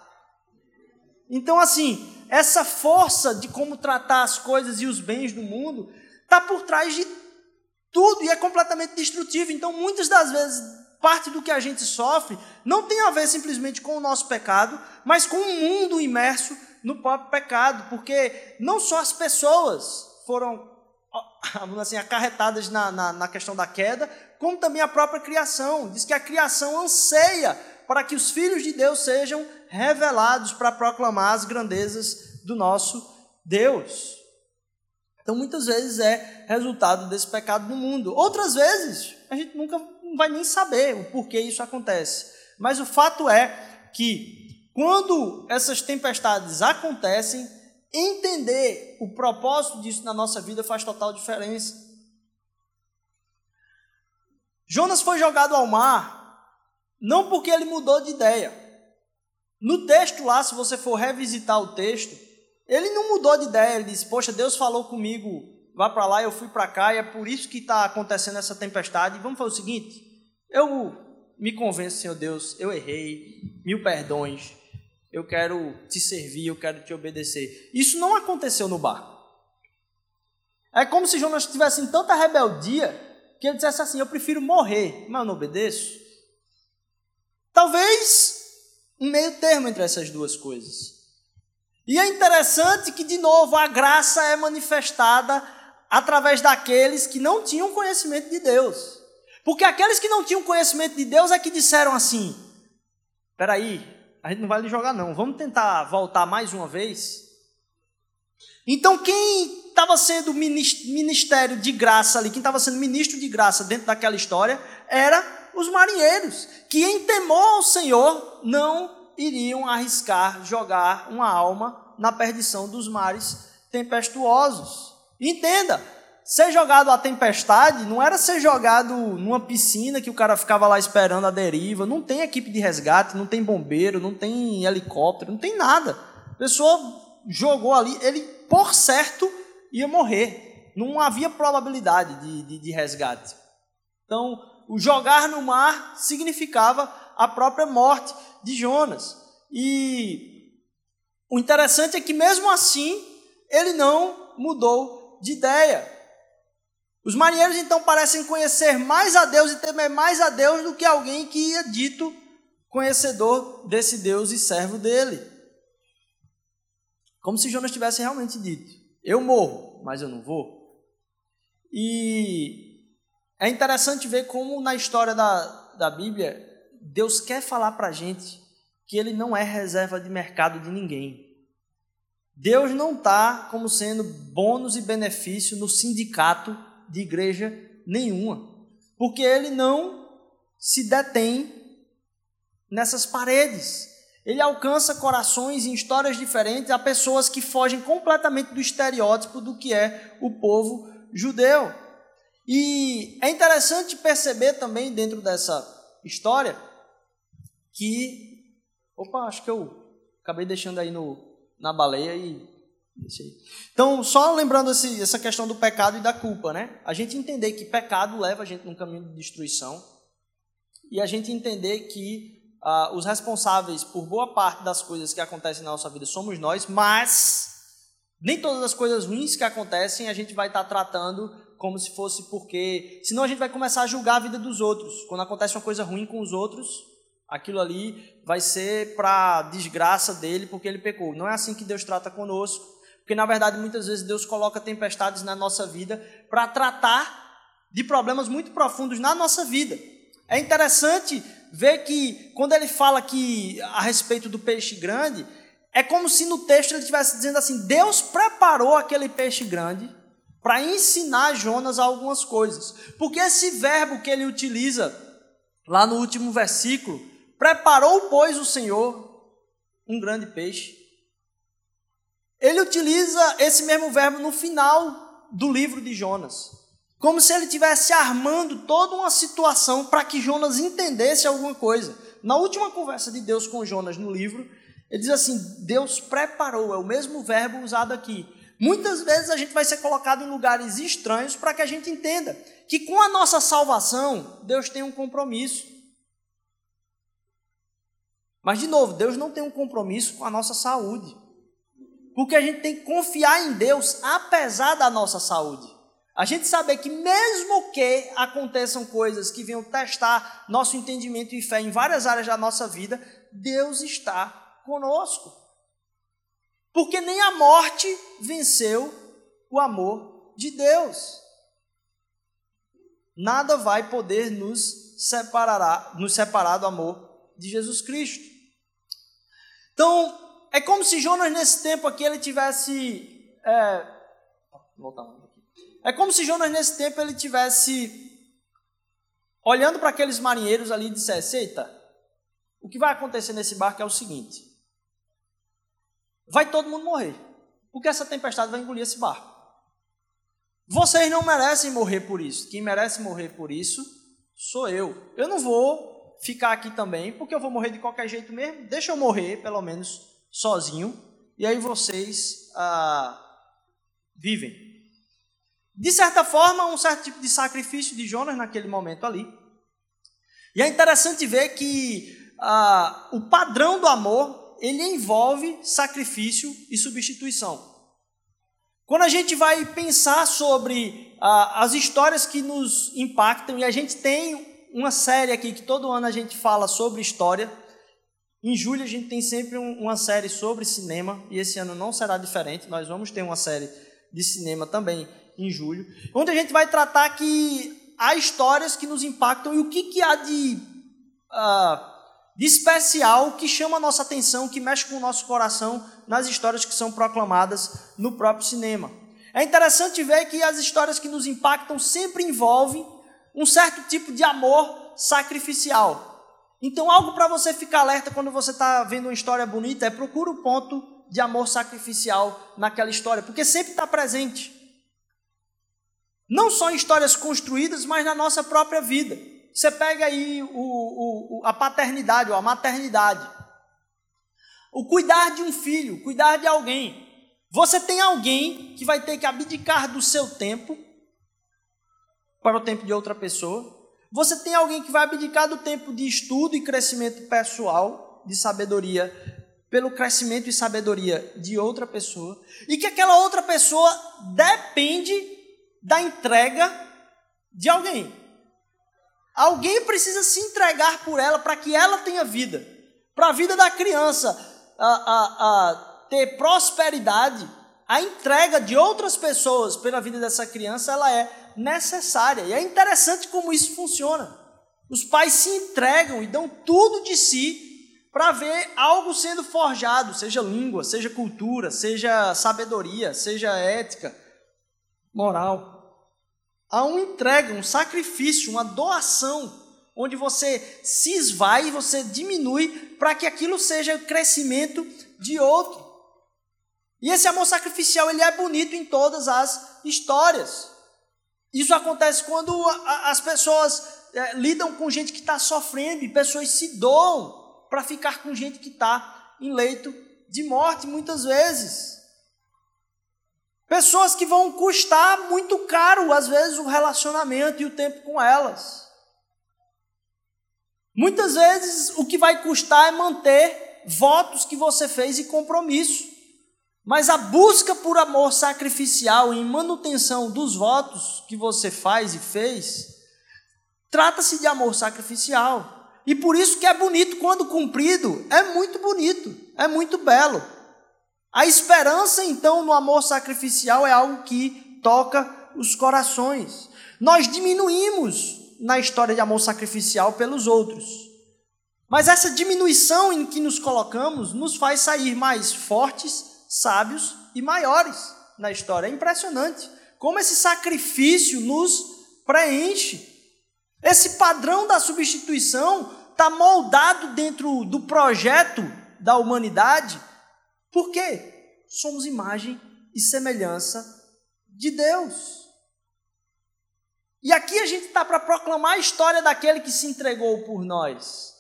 Então, assim, essa força de como tratar as coisas e os bens do mundo está por trás de tudo e é completamente destrutivo. Então, muitas das vezes, parte do que a gente sofre não tem a ver simplesmente com o nosso pecado, mas com o mundo imerso no próprio pecado, porque não só as pessoas foram *laughs* assim, acarretadas na, na, na questão da queda, como também a própria criação. Diz que a criação anseia para que os filhos de Deus sejam revelados para proclamar as grandezas do nosso Deus. Então, muitas vezes é resultado desse pecado no mundo. Outras vezes, a gente nunca vai nem saber o porquê isso acontece. Mas o fato é que, quando essas tempestades acontecem, entender o propósito disso na nossa vida faz total diferença. Jonas foi jogado ao mar não porque ele mudou de ideia. No texto lá, se você for revisitar o texto, ele não mudou de ideia. Ele disse: Poxa, Deus falou comigo, vá para lá, eu fui para cá, e é por isso que está acontecendo essa tempestade. Vamos fazer o seguinte: eu me convenço, Senhor Deus, eu errei, mil perdões, eu quero te servir, eu quero te obedecer. Isso não aconteceu no barco. É como se Jonas tivesse em tanta rebeldia que ele dissesse assim: Eu prefiro morrer, mas eu não obedeço. Talvez um meio termo entre essas duas coisas. E é interessante que, de novo, a graça é manifestada através daqueles que não tinham conhecimento de Deus. Porque aqueles que não tinham conhecimento de Deus é que disseram assim: peraí, a gente não vai lhe jogar, não, vamos tentar voltar mais uma vez. Então, quem estava sendo ministério de graça ali, quem estava sendo ministro de graça dentro daquela história, era os marinheiros, que em temor ao Senhor não iriam arriscar jogar uma alma na perdição dos mares tempestuosos. Entenda, ser jogado à tempestade não era ser jogado numa piscina que o cara ficava lá esperando a deriva, não tem equipe de resgate, não tem bombeiro, não tem helicóptero, não tem nada. A pessoa jogou ali, ele por certo ia morrer. Não havia probabilidade de, de, de resgate. Então, o jogar no mar significava a própria morte de Jonas. E o interessante é que, mesmo assim, ele não mudou de ideia. Os marinheiros então parecem conhecer mais a Deus e temer mais a Deus do que alguém que ia dito conhecedor desse Deus e servo dele. Como se Jonas tivesse realmente dito: Eu morro, mas eu não vou. E é interessante ver como na história da, da Bíblia, Deus quer falar para a gente que Ele não é reserva de mercado de ninguém. Deus não está como sendo bônus e benefício no sindicato de igreja nenhuma, porque Ele não se detém nessas paredes. Ele alcança corações em histórias diferentes a pessoas que fogem completamente do estereótipo do que é o povo judeu. E é interessante perceber também dentro dessa história que. Opa, acho que eu acabei deixando aí no, na baleia e. Então, só lembrando esse, essa questão do pecado e da culpa, né? A gente entender que pecado leva a gente num caminho de destruição e a gente entender que ah, os responsáveis por boa parte das coisas que acontecem na nossa vida somos nós, mas nem todas as coisas ruins que acontecem a gente vai estar tratando como se fosse porque. Senão a gente vai começar a julgar a vida dos outros. Quando acontece uma coisa ruim com os outros, aquilo ali vai ser para desgraça dele porque ele pecou. Não é assim que Deus trata conosco. Porque na verdade muitas vezes Deus coloca tempestades na nossa vida para tratar de problemas muito profundos na nossa vida. É interessante ver que quando ele fala aqui a respeito do peixe grande, é como se no texto ele estivesse dizendo assim: Deus preparou aquele peixe grande para ensinar Jonas algumas coisas. Porque esse verbo que ele utiliza lá no último versículo, preparou, pois, o Senhor um grande peixe. Ele utiliza esse mesmo verbo no final do livro de Jonas. Como se ele estivesse armando toda uma situação para que Jonas entendesse alguma coisa. Na última conversa de Deus com Jonas no livro, ele diz assim: Deus preparou, é o mesmo verbo usado aqui. Muitas vezes a gente vai ser colocado em lugares estranhos para que a gente entenda que com a nossa salvação, Deus tem um compromisso. Mas, de novo, Deus não tem um compromisso com a nossa saúde. Porque a gente tem que confiar em Deus apesar da nossa saúde. A gente saber que, mesmo que aconteçam coisas que venham testar nosso entendimento e fé em várias áreas da nossa vida, Deus está conosco. Porque nem a morte venceu o amor de Deus. Nada vai poder nos separar, nos separar do amor de Jesus Cristo. Então, é como se Jonas nesse tempo aqui ele tivesse é, é como se Jonas nesse tempo ele tivesse olhando para aqueles marinheiros ali e dissesse: Eita, o que vai acontecer nesse barco é o seguinte: vai todo mundo morrer. Porque essa tempestade vai engolir esse barco. Vocês não merecem morrer por isso. Quem merece morrer por isso sou eu. Eu não vou ficar aqui também, porque eu vou morrer de qualquer jeito mesmo. Deixa eu morrer, pelo menos, sozinho. E aí vocês ah, vivem. De certa forma, um certo tipo de sacrifício de Jonas naquele momento ali. E é interessante ver que ah, o padrão do amor ele envolve sacrifício e substituição. Quando a gente vai pensar sobre ah, as histórias que nos impactam, e a gente tem uma série aqui que todo ano a gente fala sobre história. Em julho a gente tem sempre um, uma série sobre cinema, e esse ano não será diferente. Nós vamos ter uma série de cinema também em julho, onde a gente vai tratar que há histórias que nos impactam e o que, que há de. Uh, de especial que chama a nossa atenção, que mexe com o nosso coração nas histórias que são proclamadas no próprio cinema. É interessante ver que as histórias que nos impactam sempre envolvem um certo tipo de amor sacrificial. Então, algo para você ficar alerta quando você está vendo uma história bonita é procura o ponto de amor sacrificial naquela história, porque sempre está presente. Não só em histórias construídas, mas na nossa própria vida. Você pega aí o, o, a paternidade ou a maternidade. O cuidar de um filho, cuidar de alguém. Você tem alguém que vai ter que abdicar do seu tempo para o tempo de outra pessoa. Você tem alguém que vai abdicar do tempo de estudo e crescimento pessoal, de sabedoria, pelo crescimento e sabedoria de outra pessoa. E que aquela outra pessoa depende da entrega de alguém. Alguém precisa se entregar por ela para que ela tenha vida. Para a vida da criança a, a, a ter prosperidade, a entrega de outras pessoas pela vida dessa criança ela é necessária. E é interessante como isso funciona. Os pais se entregam e dão tudo de si para ver algo sendo forjado, seja língua, seja cultura, seja sabedoria, seja ética, moral. Há uma entrega, um sacrifício, uma doação, onde você se esvai, você diminui para que aquilo seja o crescimento de outro. E esse amor sacrificial, ele é bonito em todas as histórias. Isso acontece quando as pessoas é, lidam com gente que está sofrendo e pessoas se doam para ficar com gente que está em leito de morte, muitas vezes. Pessoas que vão custar muito caro, às vezes, o relacionamento e o tempo com elas. Muitas vezes o que vai custar é manter votos que você fez e compromisso. Mas a busca por amor sacrificial em manutenção dos votos que você faz e fez Trata-se de amor sacrificial. E por isso que é bonito quando cumprido, é muito bonito, é muito belo. A esperança, então, no amor sacrificial é algo que toca os corações. Nós diminuímos na história de amor sacrificial pelos outros. Mas essa diminuição em que nos colocamos nos faz sair mais fortes, sábios e maiores na história. É impressionante como esse sacrifício nos preenche. Esse padrão da substituição está moldado dentro do projeto da humanidade, porque somos imagem e semelhança de Deus. E aqui a gente está para proclamar a história daquele que se entregou por nós,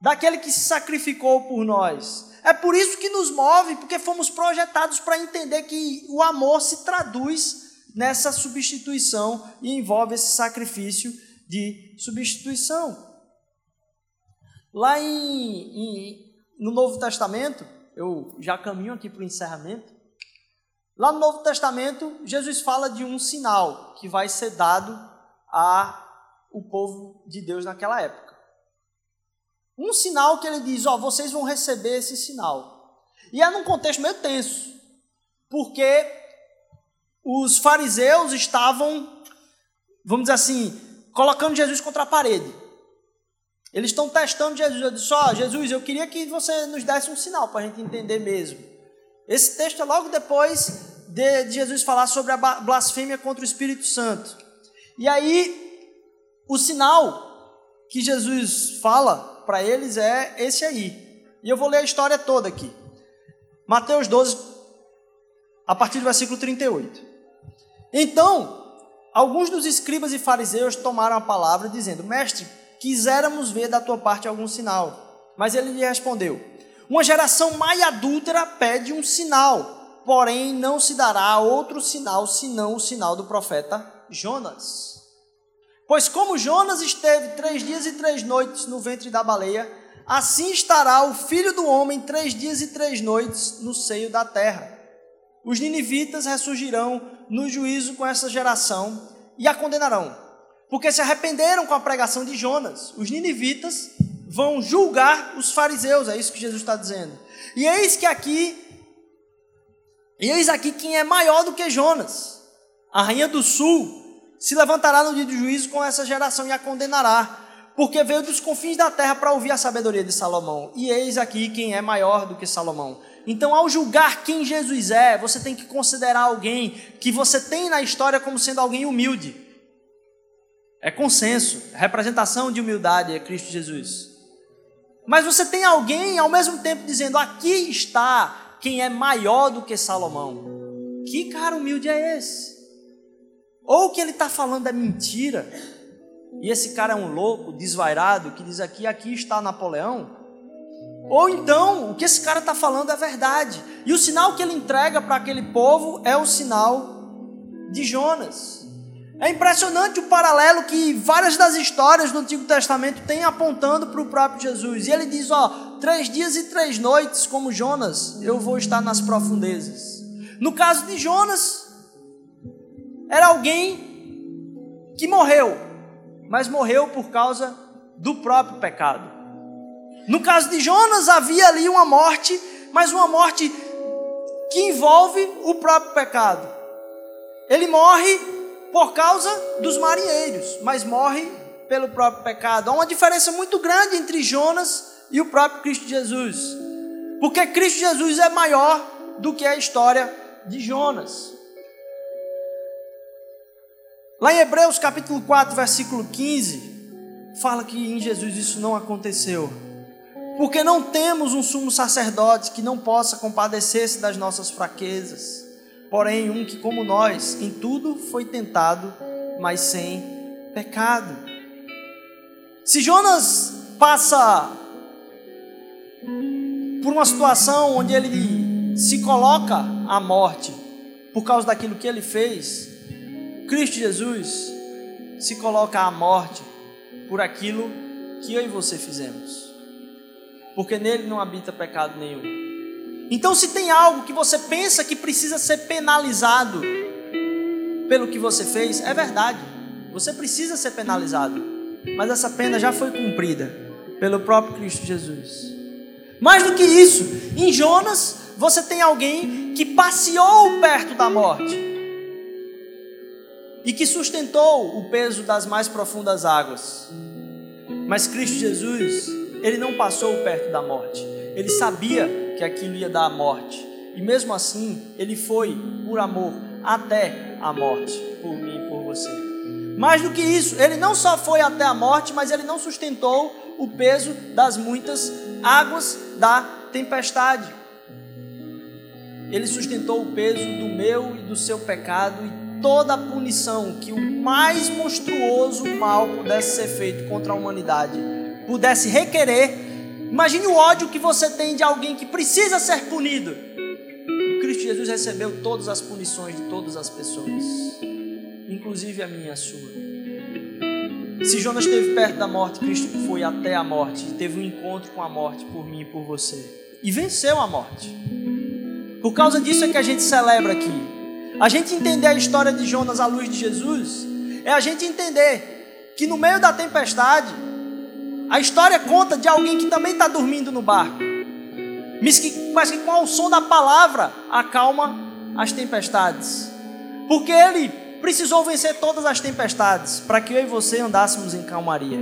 daquele que se sacrificou por nós. É por isso que nos move, porque fomos projetados para entender que o amor se traduz nessa substituição e envolve esse sacrifício de substituição. Lá em, em, no Novo Testamento, eu já caminho aqui para o encerramento. Lá no Novo Testamento, Jesus fala de um sinal que vai ser dado a o povo de Deus naquela época. Um sinal que ele diz: Ó, vocês vão receber esse sinal. E é num contexto meio tenso, porque os fariseus estavam, vamos dizer assim, colocando Jesus contra a parede. Eles estão testando Jesus. Eu disse: Ó, oh, Jesus, eu queria que você nos desse um sinal para a gente entender mesmo. Esse texto é logo depois de, de Jesus falar sobre a blasfêmia contra o Espírito Santo. E aí, o sinal que Jesus fala para eles é esse aí. E eu vou ler a história toda aqui. Mateus 12, a partir do versículo 38. Então, Alguns dos escribas e fariseus tomaram a palavra, dizendo: Mestre, quiséramos ver da tua parte algum sinal. Mas ele lhe respondeu: Uma geração mais adúltera pede um sinal, porém não se dará outro sinal senão o sinal do profeta Jonas. Pois como Jonas esteve três dias e três noites no ventre da baleia, assim estará o filho do homem três dias e três noites no seio da terra. Os ninivitas ressurgirão no juízo com essa geração e a condenarão, porque se arrependeram com a pregação de Jonas. Os ninivitas vão julgar os fariseus, é isso que Jesus está dizendo. E eis que aqui, e eis aqui quem é maior do que Jonas. A rainha do sul se levantará no dia do juízo com essa geração e a condenará, porque veio dos confins da terra para ouvir a sabedoria de Salomão. E eis aqui quem é maior do que Salomão. Então, ao julgar quem Jesus é, você tem que considerar alguém que você tem na história como sendo alguém humilde. É consenso, é representação de humildade é Cristo Jesus. Mas você tem alguém ao mesmo tempo dizendo: aqui está quem é maior do que Salomão. Que cara humilde é esse? Ou o que ele está falando é mentira, e esse cara é um louco, desvairado, que diz aqui: aqui está Napoleão. Ou então, o que esse cara está falando é verdade. E o sinal que ele entrega para aquele povo é o sinal de Jonas. É impressionante o paralelo que várias das histórias do Antigo Testamento têm apontando para o próprio Jesus. E ele diz: Ó, três dias e três noites, como Jonas, eu vou estar nas profundezas. No caso de Jonas, era alguém que morreu, mas morreu por causa do próprio pecado. No caso de Jonas, havia ali uma morte, mas uma morte que envolve o próprio pecado. Ele morre por causa dos marinheiros, mas morre pelo próprio pecado. Há uma diferença muito grande entre Jonas e o próprio Cristo Jesus. Porque Cristo Jesus é maior do que a história de Jonas. Lá em Hebreus capítulo 4, versículo 15, fala que em Jesus isso não aconteceu. Porque não temos um sumo sacerdote que não possa compadecer-se das nossas fraquezas, porém um que, como nós, em tudo foi tentado, mas sem pecado. Se Jonas passa por uma situação onde ele se coloca à morte por causa daquilo que ele fez, Cristo Jesus se coloca à morte por aquilo que eu e você fizemos. Porque nele não habita pecado nenhum. Então, se tem algo que você pensa que precisa ser penalizado pelo que você fez, é verdade. Você precisa ser penalizado. Mas essa pena já foi cumprida pelo próprio Cristo Jesus. Mais do que isso, em Jonas você tem alguém que passeou perto da morte e que sustentou o peso das mais profundas águas. Mas Cristo Jesus, ele não passou perto da morte. Ele sabia que aquilo ia dar a morte. E mesmo assim, ele foi por amor até a morte, por mim e por você. Mais do que isso, ele não só foi até a morte, mas ele não sustentou o peso das muitas águas da tempestade. Ele sustentou o peso do meu e do seu pecado e toda a punição que o mais monstruoso mal pudesse ser feito contra a humanidade, pudesse requerer. Imagine o ódio que você tem de alguém que precisa ser punido. O Cristo Jesus recebeu todas as punições de todas as pessoas, inclusive a minha e a sua. Se Jonas esteve perto da morte, Cristo foi até a morte, teve um encontro com a morte por mim e por você, e venceu a morte. Por causa disso é que a gente celebra aqui. A gente entender a história de Jonas à luz de Jesus é a gente entender que no meio da tempestade, a história conta de alguém que também está dormindo no barco, mas que, mas que com o som da palavra acalma as tempestades, porque ele precisou vencer todas as tempestades para que eu e você andássemos em calmaria.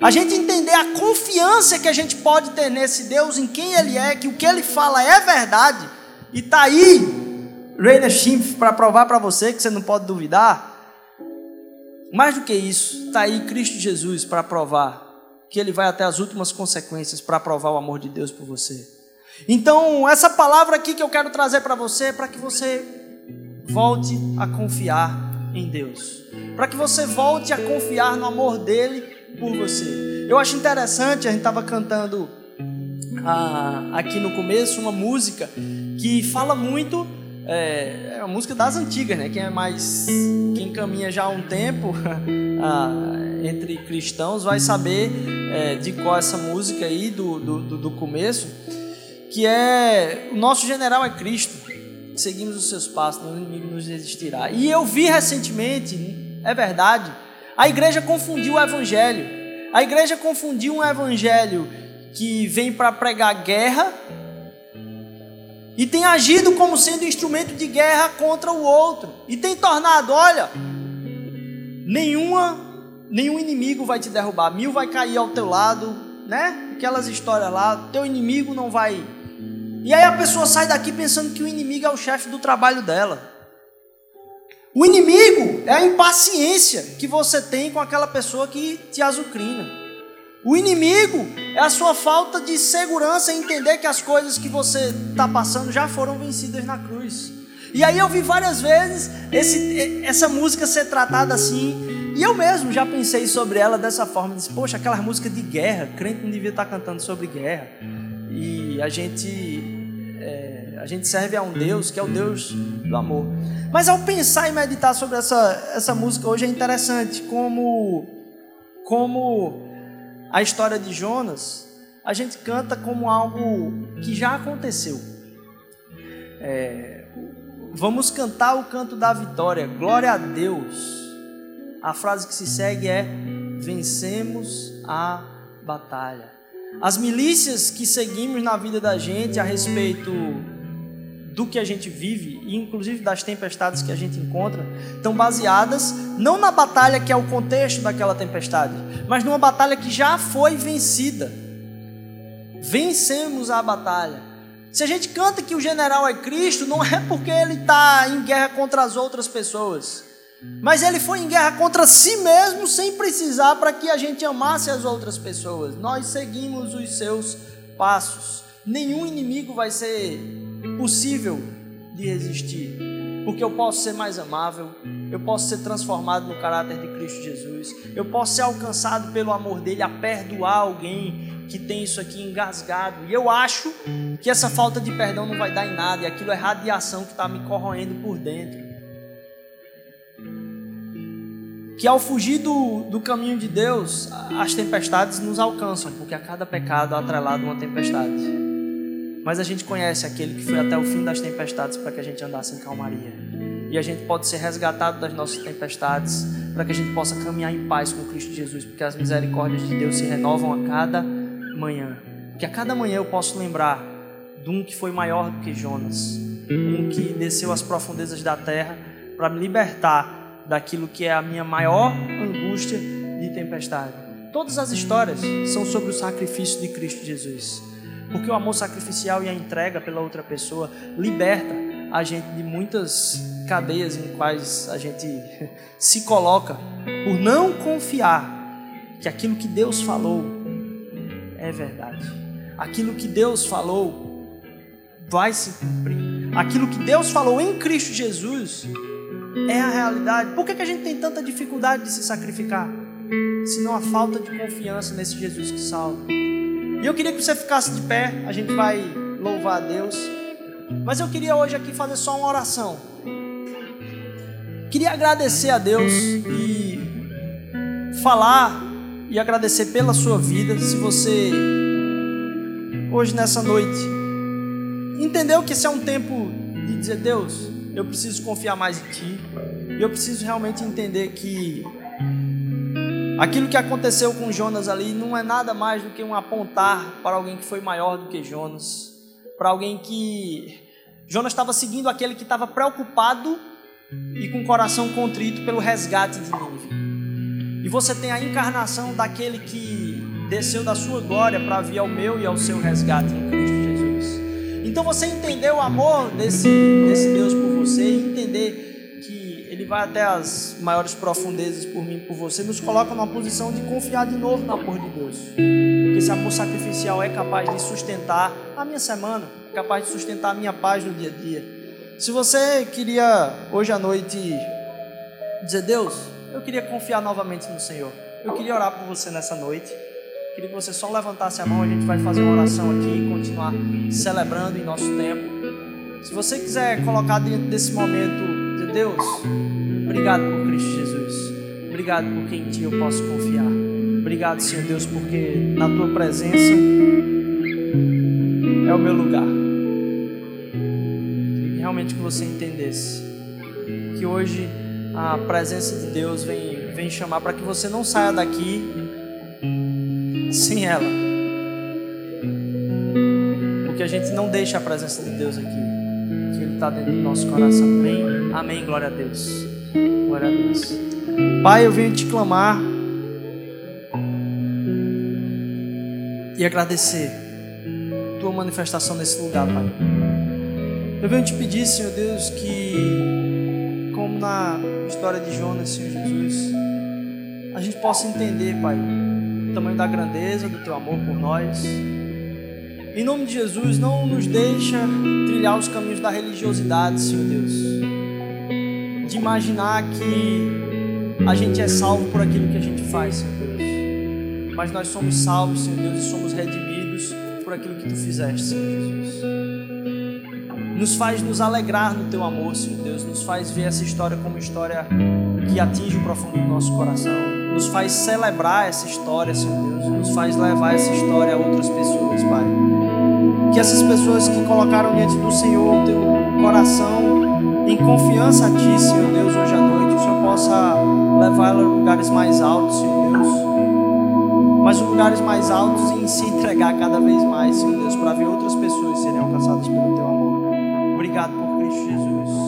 A gente entender a confiança que a gente pode ter nesse Deus, em quem Ele é, que o que Ele fala é verdade, e tá aí, Reina Schimpf, para provar para você que você não pode duvidar. Mais do que isso, tá aí Cristo Jesus para provar que Ele vai até as últimas consequências para provar o amor de Deus por você. Então, essa palavra aqui que eu quero trazer para você é para que você volte a confiar em Deus, para que você volte a confiar no amor dele por você. Eu acho interessante, a gente estava cantando ah, aqui no começo uma música que fala muito, é, é uma música das antigas, né? Quem é mais, quem caminha já há um tempo *laughs* ah, entre cristãos vai saber é, de qual é essa música aí do, do, do começo, que é o nosso general é Cristo seguimos os seus passos, o inimigo nos resistirá. E eu vi recentemente, é verdade, a igreja confundiu o evangelho. A igreja confundiu um evangelho que vem para pregar guerra e tem agido como sendo instrumento de guerra contra o outro e tem tornado, olha, nenhuma nenhum inimigo vai te derrubar, mil vai cair ao teu lado, né? Aquelas histórias lá, teu inimigo não vai e aí a pessoa sai daqui pensando que o inimigo é o chefe do trabalho dela. O inimigo é a impaciência que você tem com aquela pessoa que te azucrina. O inimigo é a sua falta de segurança em entender que as coisas que você está passando já foram vencidas na cruz. E aí eu vi várias vezes esse, essa música ser tratada assim. E eu mesmo já pensei sobre ela dessa forma. Disse, Poxa, aquela música de guerra, crente não devia estar tá cantando sobre guerra. E a gente é, a gente serve a um Deus que é o Deus do amor. Mas ao pensar e meditar sobre essa, essa música hoje é interessante como, como a história de Jonas, a gente canta como algo que já aconteceu. É, vamos cantar o canto da vitória, glória a Deus. A frase que se segue é: vencemos a batalha. As milícias que seguimos na vida da gente a respeito do que a gente vive, e inclusive das tempestades que a gente encontra, estão baseadas não na batalha que é o contexto daquela tempestade, mas numa batalha que já foi vencida. Vencemos a batalha. Se a gente canta que o general é Cristo, não é porque ele está em guerra contra as outras pessoas, mas ele foi em guerra contra si mesmo sem precisar para que a gente amasse as outras pessoas. Nós seguimos os seus passos. Nenhum inimigo vai ser possível de resistir, porque eu posso ser mais amável, eu posso ser transformado no caráter de Cristo Jesus, eu posso ser alcançado pelo amor dele a perdoar alguém que tem isso aqui engasgado. E eu acho que essa falta de perdão não vai dar em nada, e aquilo é radiação que está me corroendo por dentro. Que ao fugir do, do caminho de Deus, as tempestades nos alcançam, porque a cada pecado atrelado uma tempestade. Mas a gente conhece aquele que foi até o fim das tempestades para que a gente andasse em calmaria. E a gente pode ser resgatado das nossas tempestades para que a gente possa caminhar em paz com Cristo Jesus, porque as misericórdias de Deus se renovam a cada manhã. Que a cada manhã eu posso lembrar de um que foi maior do que Jonas, um que desceu às profundezas da terra para me libertar daquilo que é a minha maior angústia de tempestade. Todas as histórias são sobre o sacrifício de Cristo Jesus. Porque o amor sacrificial e a entrega pela outra pessoa liberta a gente de muitas cadeias em quais a gente *laughs* se coloca por não confiar que aquilo que Deus falou é verdade. Aquilo que Deus falou vai se cumprir. Aquilo que Deus falou em Cristo Jesus é a realidade. Por que, que a gente tem tanta dificuldade de se sacrificar? Senão a falta de confiança nesse Jesus que salva. E eu queria que você ficasse de pé, a gente vai louvar a Deus. Mas eu queria hoje aqui fazer só uma oração. Queria agradecer a Deus e falar e agradecer pela sua vida. Se você hoje nessa noite entendeu que esse é um tempo de dizer Deus, eu preciso confiar mais em Ti. Eu preciso realmente entender que Aquilo que aconteceu com Jonas ali não é nada mais do que um apontar para alguém que foi maior do que Jonas, para alguém que Jonas estava seguindo aquele que estava preocupado e com o coração contrito pelo resgate de Nínive. E você tem a encarnação daquele que desceu da sua glória para vir ao meu e ao seu resgate em Cristo Jesus. Então você entendeu o amor desse, desse Deus por você e entender vai até as maiores profundezas por mim, por você, nos coloca numa posição de confiar de novo no amor de Deus. Porque esse amor sacrificial é capaz de sustentar a minha semana, é capaz de sustentar a minha paz no dia a dia. Se você queria hoje à noite dizer, Deus, eu queria confiar novamente no Senhor. Eu queria orar por você nessa noite. Queria que você só levantasse a mão, a gente vai fazer uma oração aqui e continuar celebrando em nosso tempo. Se você quiser colocar dentro desse momento Deus, obrigado por Cristo Jesus. Obrigado porque em Ti eu posso confiar. Obrigado, Senhor Deus, porque na Tua presença é o meu lugar. E realmente que você entendesse que hoje a presença de Deus vem, vem chamar para que você não saia daqui sem ela. Porque a gente não deixa a presença de Deus aqui está dentro do nosso coração. Amém? Amém. Glória a Deus. Glória a Deus. Pai, eu venho te clamar e agradecer tua manifestação nesse lugar, Pai. Eu venho te pedir, Senhor Deus, que, como na história de Jonas, Senhor Jesus, a gente possa entender, Pai, o tamanho da grandeza do teu amor por nós em nome de Jesus, não nos deixa trilhar os caminhos da religiosidade, Senhor Deus. De imaginar que a gente é salvo por aquilo que a gente faz, Senhor Deus. Mas nós somos salvos, Senhor Deus, e somos redimidos por aquilo que Tu fizeste, Senhor Jesus. Nos faz nos alegrar no Teu amor, Senhor Deus. Nos faz ver essa história como história que atinge o profundo do nosso coração. Nos faz celebrar essa história, Senhor Deus. Nos faz levar essa história a outras pessoas, Pai. Que essas pessoas que colocaram diante do Senhor o teu coração em confiança a Ti, Senhor Deus, hoje à noite, o Senhor possa levar ela a lugares mais altos, Senhor Deus. Mas lugares mais altos e em se entregar cada vez mais, Senhor Deus, para ver outras pessoas serem alcançadas pelo Teu amor. Obrigado por Cristo Jesus.